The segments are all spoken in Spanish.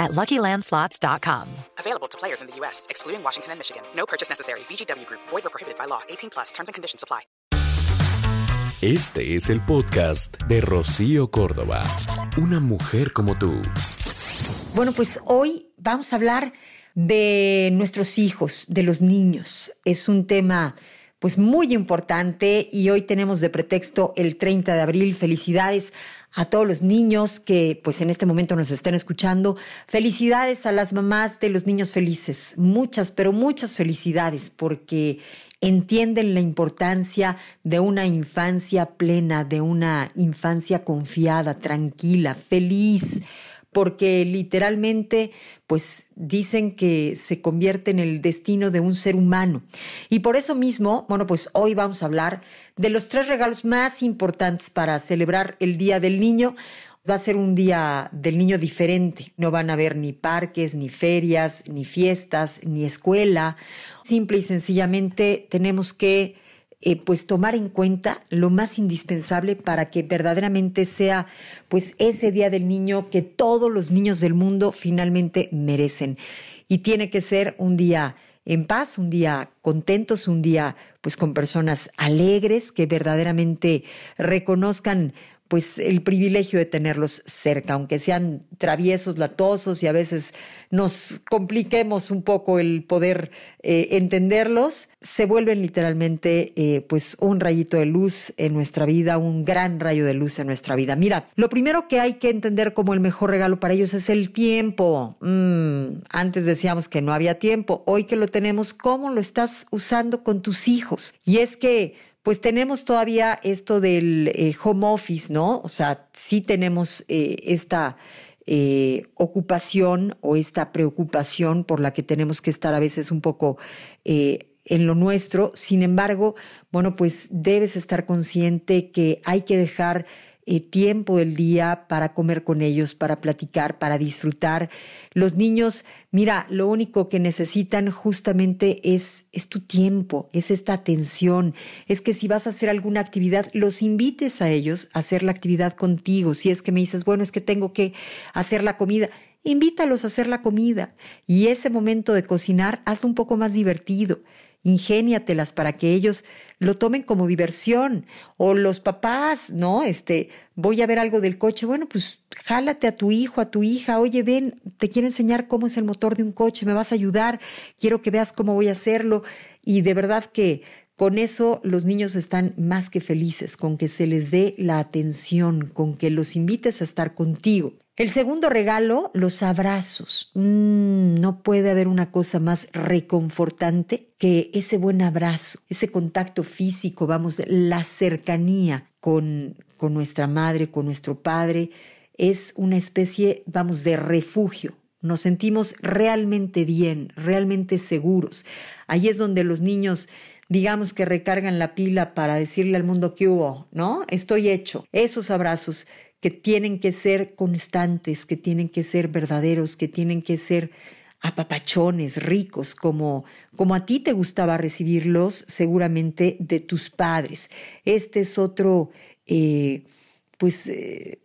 at LuckyLandSlots.com. Available to players in the U.S., excluding Washington and Michigan. No purchase necessary. VGW Group. Void or prohibited by law. 18 plus. Terms and conditions apply. Este es el podcast de Rocío Córdoba. Una mujer como tú. Bueno, pues hoy vamos a hablar de nuestros hijos, de los niños. Es un tema pues muy importante y hoy tenemos de pretexto el 30 de abril. Felicidades a todos los niños que pues en este momento nos estén escuchando. Felicidades a las mamás de los niños felices. Muchas, pero muchas felicidades porque entienden la importancia de una infancia plena, de una infancia confiada, tranquila, feliz porque literalmente pues dicen que se convierte en el destino de un ser humano. Y por eso mismo, bueno, pues hoy vamos a hablar de los tres regalos más importantes para celebrar el Día del Niño. Va a ser un día del niño diferente. No van a haber ni parques, ni ferias, ni fiestas, ni escuela. Simple y sencillamente tenemos que eh, pues tomar en cuenta lo más indispensable para que verdaderamente sea pues ese día del niño que todos los niños del mundo finalmente merecen. Y tiene que ser un día en paz, un día contentos, un día pues con personas alegres que verdaderamente reconozcan pues el privilegio de tenerlos cerca, aunque sean traviesos, latosos y a veces nos compliquemos un poco el poder eh, entenderlos, se vuelven literalmente eh, pues un rayito de luz en nuestra vida, un gran rayo de luz en nuestra vida. Mira, lo primero que hay que entender como el mejor regalo para ellos es el tiempo. Mm, antes decíamos que no había tiempo, hoy que lo tenemos, ¿cómo lo estás usando con tus hijos? Y es que pues tenemos todavía esto del eh, home office, ¿no? O sea, sí tenemos eh, esta eh, ocupación o esta preocupación por la que tenemos que estar a veces un poco en lo nuestro. Sin embargo, bueno, pues debes estar consciente que hay que dejar eh, tiempo del día para comer con ellos, para platicar, para disfrutar. Los niños, mira, lo único que necesitan justamente es, es tu tiempo, es esta atención, es que si vas a hacer alguna actividad, los invites a ellos a hacer la actividad contigo. Si es que me dices, bueno, es que tengo que hacer la comida, invítalos a hacer la comida y ese momento de cocinar hazlo un poco más divertido ingéniatelas para que ellos lo tomen como diversión. O los papás, ¿no? Este, voy a ver algo del coche. Bueno, pues jálate a tu hijo, a tu hija. Oye, ven, te quiero enseñar cómo es el motor de un coche. Me vas a ayudar. Quiero que veas cómo voy a hacerlo. Y de verdad que con eso los niños están más que felices, con que se les dé la atención, con que los invites a estar contigo. El segundo regalo, los abrazos. Mm, no puede haber una cosa más reconfortante que ese buen abrazo, ese contacto físico, vamos, la cercanía con, con nuestra madre, con nuestro padre. Es una especie, vamos, de refugio, nos sentimos realmente bien, realmente seguros. Ahí es donde los niños digamos que recargan la pila para decirle al mundo que hubo, ¿no? Estoy hecho. Esos abrazos que tienen que ser constantes, que tienen que ser verdaderos, que tienen que ser apapachones, ricos, como, como a ti te gustaba recibirlos seguramente de tus padres. Este es otro, eh, pues, eh,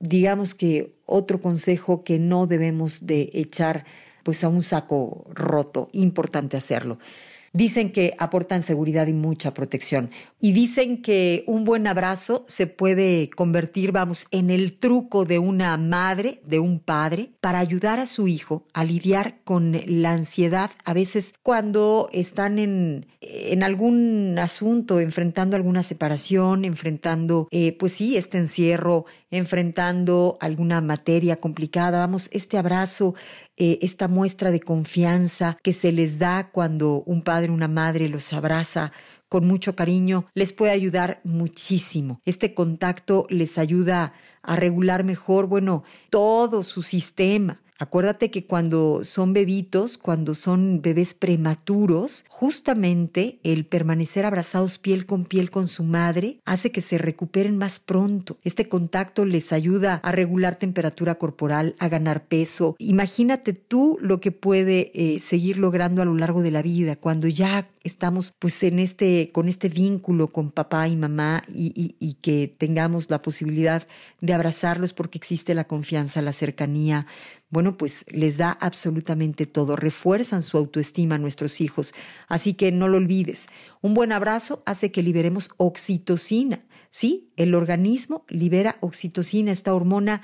digamos que otro consejo que no debemos de echar pues a un saco roto, importante hacerlo. Dicen que aportan seguridad y mucha protección. Y dicen que un buen abrazo se puede convertir, vamos, en el truco de una madre, de un padre, para ayudar a su hijo a lidiar con la ansiedad, a veces cuando están en, en algún asunto, enfrentando alguna separación, enfrentando, eh, pues sí, este encierro, enfrentando alguna materia complicada. Vamos, este abrazo, eh, esta muestra de confianza que se les da cuando un padre, una madre los abraza con mucho cariño, les puede ayudar muchísimo. Este contacto les ayuda a regular mejor, bueno, todo su sistema. Acuérdate que cuando son bebitos, cuando son bebés prematuros, justamente el permanecer abrazados piel con piel con su madre hace que se recuperen más pronto. Este contacto les ayuda a regular temperatura corporal, a ganar peso. Imagínate tú lo que puede eh, seguir logrando a lo largo de la vida cuando ya estamos pues en este, con este vínculo con papá y mamá y, y que tengamos la posibilidad de abrazarlos porque existe la confianza, la cercanía, bueno, pues les da absolutamente todo, refuerzan su autoestima a nuestros hijos. Así que no lo olvides, un buen abrazo hace que liberemos oxitocina. Sí, el organismo libera oxitocina, esta hormona,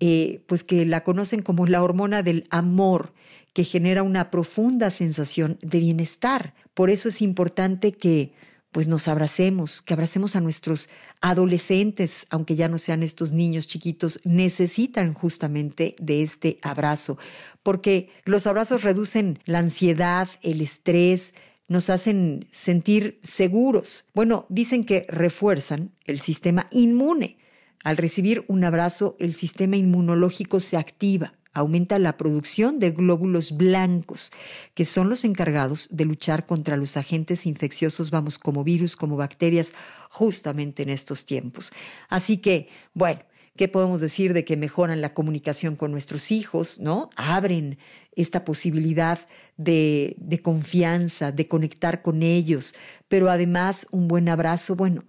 eh, pues que la conocen como la hormona del amor, que genera una profunda sensación de bienestar. Por eso es importante que pues nos abracemos, que abracemos a nuestros adolescentes, aunque ya no sean estos niños chiquitos, necesitan justamente de este abrazo, porque los abrazos reducen la ansiedad, el estrés, nos hacen sentir seguros. Bueno, dicen que refuerzan el sistema inmune. Al recibir un abrazo, el sistema inmunológico se activa aumenta la producción de glóbulos blancos, que son los encargados de luchar contra los agentes infecciosos, vamos, como virus, como bacterias, justamente en estos tiempos. Así que, bueno, ¿qué podemos decir de que mejoran la comunicación con nuestros hijos, ¿no? Abren esta posibilidad de, de confianza, de conectar con ellos, pero además un buen abrazo, bueno,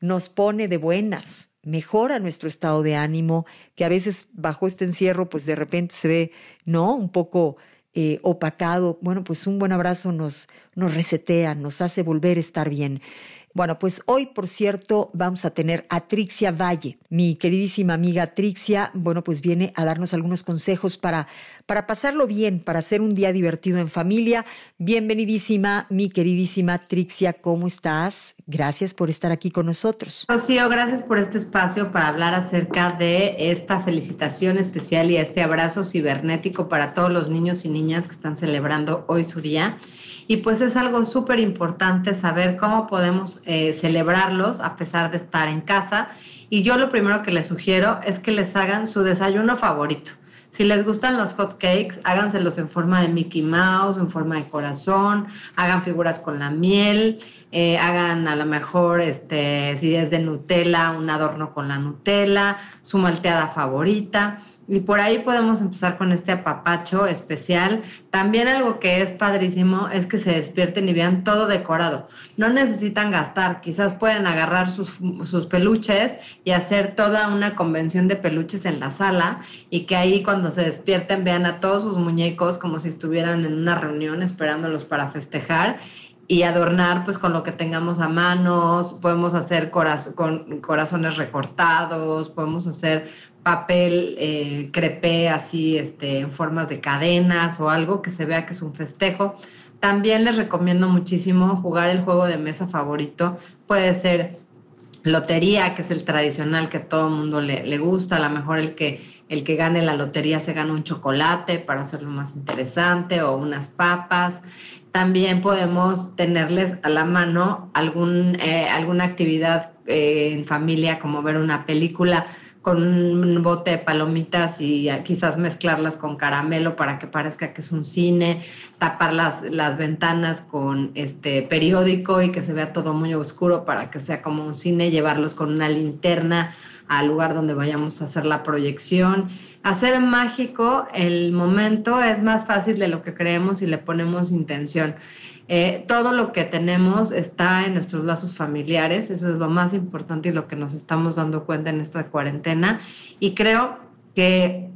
nos pone de buenas, mejora nuestro estado de ánimo, que a veces bajo este encierro, pues de repente se ve, ¿no? Un poco eh, opacado. Bueno, pues un buen abrazo nos, nos resetea, nos hace volver a estar bien. Bueno, pues hoy, por cierto, vamos a tener a Trixia Valle. Mi queridísima amiga Trixia, bueno, pues viene a darnos algunos consejos para, para pasarlo bien, para hacer un día divertido en familia. Bienvenidísima, mi queridísima Trixia, ¿cómo estás? Gracias por estar aquí con nosotros. Rocío, gracias por este espacio para hablar acerca de esta felicitación especial y este abrazo cibernético para todos los niños y niñas que están celebrando hoy su día. Y pues es algo súper importante saber cómo podemos eh, celebrarlos a pesar de estar en casa. Y yo lo primero que les sugiero es que les hagan su desayuno favorito. Si les gustan los hot cakes, háganselos en forma de Mickey Mouse, en forma de corazón, hagan figuras con la miel, eh, hagan a lo mejor, este, si es de Nutella, un adorno con la Nutella, su malteada favorita. Y por ahí podemos empezar con este apapacho especial. También algo que es padrísimo es que se despierten y vean todo decorado. No necesitan gastar, quizás pueden agarrar sus, sus, peluches y hacer toda una convención de peluches en la sala y que ahí cuando se despierten vean a todos sus muñecos como si estuvieran en una reunión esperándolos para festejar y adornar pues con lo que tengamos a manos, podemos hacer con corazones recortados, podemos hacer papel eh, crepé así este, en formas de cadenas o algo que se vea que es un festejo. También les recomiendo muchísimo jugar el juego de mesa favorito. Puede ser lotería, que es el tradicional que todo el mundo le, le, gusta. A lo mejor el que, el que gane la lotería se gana un chocolate para hacerlo más interesante o unas papas. También podemos tenerles a la mano algún, eh, alguna actividad eh, en familia, como ver una película con un bote de palomitas y quizás mezclarlas con caramelo para que parezca que es un cine, tapar las, las ventanas con este periódico y que se vea todo muy oscuro para que sea como un cine, llevarlos con una linterna al lugar donde vayamos a hacer la proyección. Hacer mágico el momento es más fácil de lo que creemos si le ponemos intención. Eh, todo lo que tenemos está en nuestros lazos familiares, eso es lo más importante y lo que nos estamos dando cuenta en esta cuarentena. Y creo que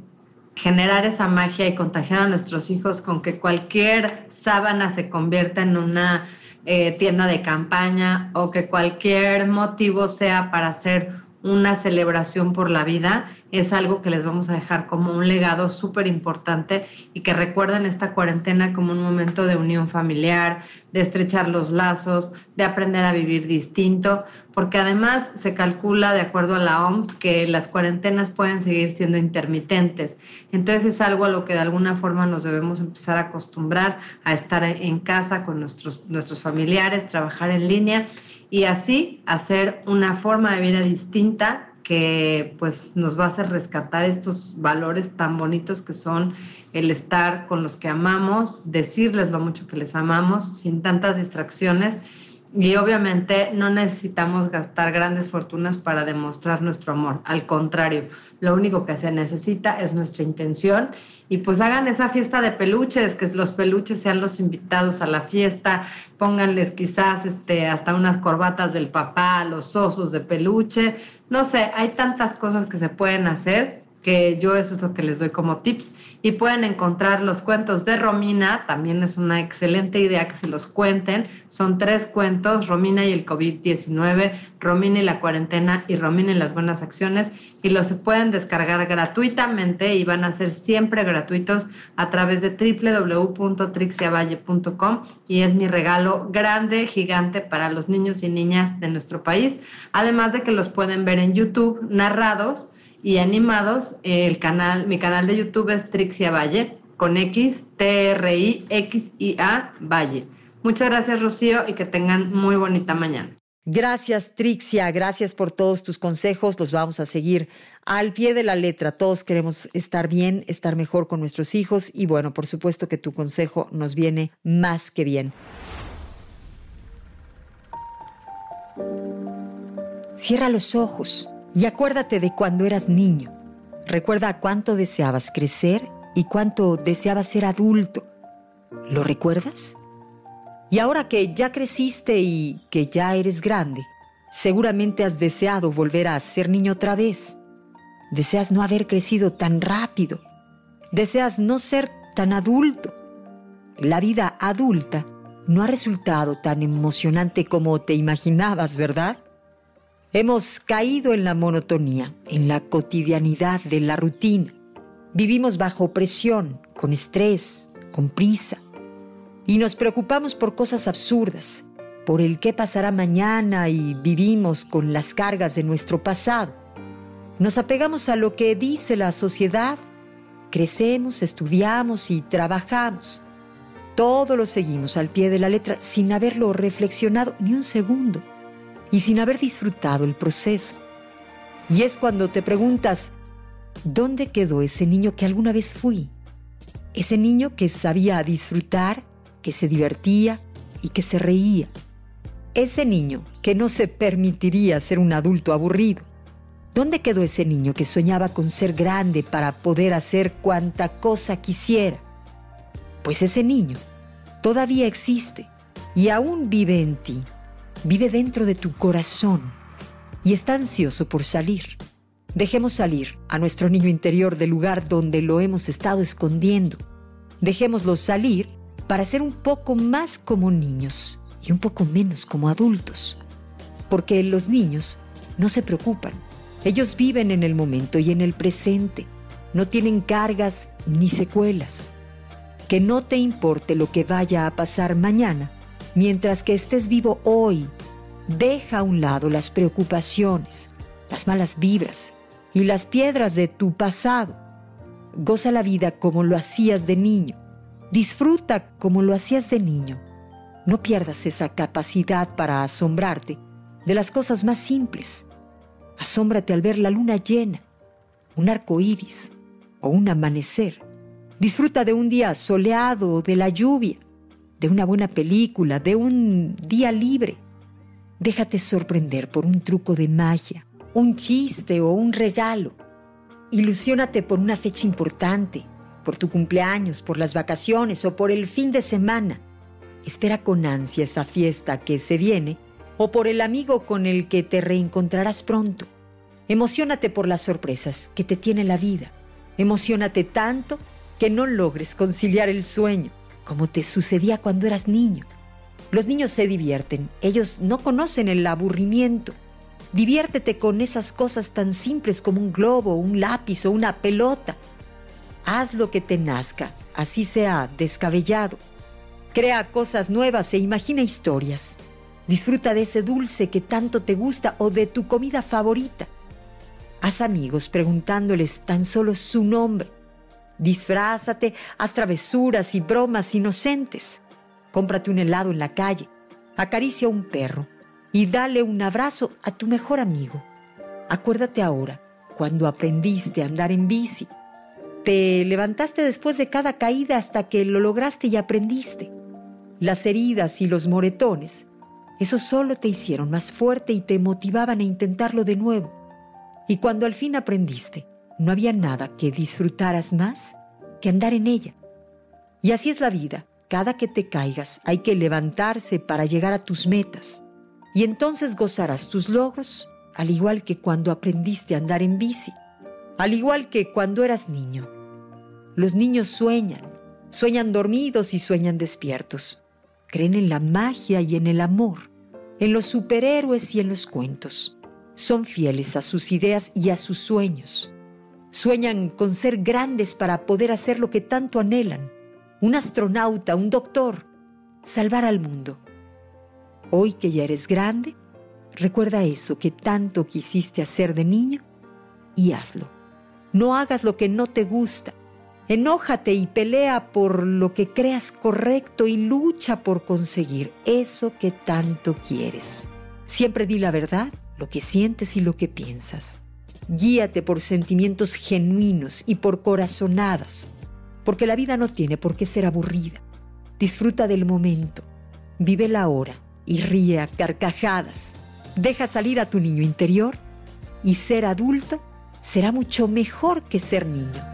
generar esa magia y contagiar a nuestros hijos con que cualquier sábana se convierta en una eh, tienda de campaña o que cualquier motivo sea para hacer una celebración por la vida, es algo que les vamos a dejar como un legado súper importante y que recuerden esta cuarentena como un momento de unión familiar, de estrechar los lazos, de aprender a vivir distinto, porque además se calcula, de acuerdo a la OMS, que las cuarentenas pueden seguir siendo intermitentes. Entonces es algo a lo que de alguna forma nos debemos empezar a acostumbrar a estar en casa con nuestros, nuestros familiares, trabajar en línea y así hacer una forma de vida distinta que pues nos va a hacer rescatar estos valores tan bonitos que son el estar con los que amamos, decirles lo mucho que les amamos sin tantas distracciones y obviamente no necesitamos gastar grandes fortunas para demostrar nuestro amor. Al contrario, lo único que se necesita es nuestra intención. Y pues hagan esa fiesta de peluches, que los peluches sean los invitados a la fiesta. Pónganles quizás este, hasta unas corbatas del papá, los osos de peluche. No sé, hay tantas cosas que se pueden hacer que yo eso es lo que les doy como tips. Y pueden encontrar los cuentos de Romina, también es una excelente idea que se los cuenten. Son tres cuentos, Romina y el COVID-19, Romina y la cuarentena y Romina y las buenas acciones. Y los pueden descargar gratuitamente y van a ser siempre gratuitos a través de www.trixiavalle.com y es mi regalo grande, gigante para los niños y niñas de nuestro país. Además de que los pueden ver en YouTube narrados y animados. El canal, mi canal de YouTube es Trixia Valle, con X, T, R, I, X, I, A, Valle. Muchas gracias, Rocío, y que tengan muy bonita mañana. Gracias, Trixia. Gracias por todos tus consejos. Los vamos a seguir al pie de la letra. Todos queremos estar bien, estar mejor con nuestros hijos y bueno, por supuesto que tu consejo nos viene más que bien. Cierra los ojos y acuérdate de cuando eras niño. Recuerda cuánto deseabas crecer y cuánto deseabas ser adulto. ¿Lo recuerdas? Y ahora que ya creciste y que ya eres grande, seguramente has deseado volver a ser niño otra vez. Deseas no haber crecido tan rápido. Deseas no ser tan adulto. La vida adulta no ha resultado tan emocionante como te imaginabas, ¿verdad? Hemos caído en la monotonía, en la cotidianidad de la rutina. Vivimos bajo presión, con estrés, con prisa. Y nos preocupamos por cosas absurdas, por el qué pasará mañana y vivimos con las cargas de nuestro pasado. Nos apegamos a lo que dice la sociedad, crecemos, estudiamos y trabajamos. Todo lo seguimos al pie de la letra sin haberlo reflexionado ni un segundo y sin haber disfrutado el proceso. Y es cuando te preguntas, ¿dónde quedó ese niño que alguna vez fui? Ese niño que sabía disfrutar, que se divertía y que se reía. Ese niño que no se permitiría ser un adulto aburrido. ¿Dónde quedó ese niño que soñaba con ser grande para poder hacer cuanta cosa quisiera? Pues ese niño todavía existe y aún vive en ti vive dentro de tu corazón y está ansioso por salir. Dejemos salir a nuestro niño interior del lugar donde lo hemos estado escondiendo. Dejémoslo salir para ser un poco más como niños y un poco menos como adultos. Porque los niños no se preocupan. Ellos viven en el momento y en el presente. No tienen cargas ni secuelas. Que no te importe lo que vaya a pasar mañana Mientras que estés vivo hoy, deja a un lado las preocupaciones, las malas vibras y las piedras de tu pasado. Goza la vida como lo hacías de niño. Disfruta como lo hacías de niño. No pierdas esa capacidad para asombrarte de las cosas más simples. Asómbrate al ver la luna llena, un arco iris o un amanecer. Disfruta de un día soleado o de la lluvia de una buena película, de un día libre. Déjate sorprender por un truco de magia, un chiste o un regalo. Ilusiónate por una fecha importante, por tu cumpleaños, por las vacaciones o por el fin de semana. Espera con ansia esa fiesta que se viene o por el amigo con el que te reencontrarás pronto. Emocionate por las sorpresas que te tiene la vida. Emocionate tanto que no logres conciliar el sueño como te sucedía cuando eras niño. Los niños se divierten, ellos no conocen el aburrimiento. Diviértete con esas cosas tan simples como un globo, un lápiz o una pelota. Haz lo que te nazca, así sea descabellado. Crea cosas nuevas e imagina historias. Disfruta de ese dulce que tanto te gusta o de tu comida favorita. Haz amigos preguntándoles tan solo su nombre Disfrázate, haz travesuras y bromas inocentes. Cómprate un helado en la calle, acaricia a un perro y dale un abrazo a tu mejor amigo. Acuérdate ahora, cuando aprendiste a andar en bici. Te levantaste después de cada caída hasta que lo lograste y aprendiste. Las heridas y los moretones, eso solo te hicieron más fuerte y te motivaban a intentarlo de nuevo. Y cuando al fin aprendiste, no había nada que disfrutaras más que andar en ella. Y así es la vida. Cada que te caigas hay que levantarse para llegar a tus metas. Y entonces gozarás tus logros, al igual que cuando aprendiste a andar en bici, al igual que cuando eras niño. Los niños sueñan, sueñan dormidos y sueñan despiertos. Creen en la magia y en el amor, en los superhéroes y en los cuentos. Son fieles a sus ideas y a sus sueños. Sueñan con ser grandes para poder hacer lo que tanto anhelan un astronauta, un doctor, salvar al mundo. Hoy que ya eres grande, recuerda eso que tanto quisiste hacer de niño y hazlo. No hagas lo que no te gusta. Enójate y pelea por lo que creas correcto y lucha por conseguir eso que tanto quieres. Siempre di la verdad, lo que sientes y lo que piensas. Guíate por sentimientos genuinos y por corazonadas porque la vida no tiene por qué ser aburrida. Disfruta del momento, vive la hora y ríe a carcajadas. Deja salir a tu niño interior y ser adulto será mucho mejor que ser niño.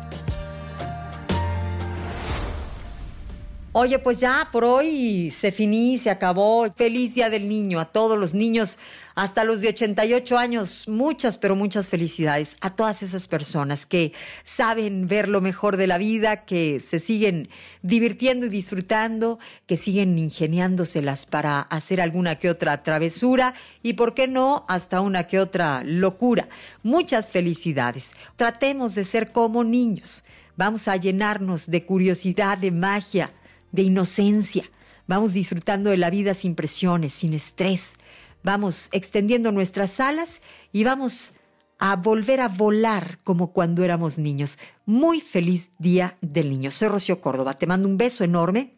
Oye, pues ya por hoy se finí, se acabó. Feliz Día del Niño a todos los niños hasta los de 88 años. Muchas, pero muchas felicidades a todas esas personas que saben ver lo mejor de la vida, que se siguen divirtiendo y disfrutando, que siguen ingeniándoselas para hacer alguna que otra travesura y, ¿por qué no?, hasta una que otra locura. Muchas felicidades. Tratemos de ser como niños. Vamos a llenarnos de curiosidad, de magia, de inocencia. Vamos disfrutando de la vida sin presiones, sin estrés vamos extendiendo nuestras alas y vamos a volver a volar como cuando éramos niños. Muy feliz Día del Niño. Soy Rocío Córdoba. Te mando un beso enorme.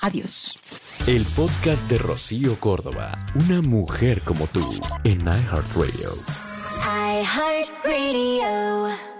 Adiós. El podcast de Rocío Córdoba. Una mujer como tú en iHeartRadio. iHeartRadio.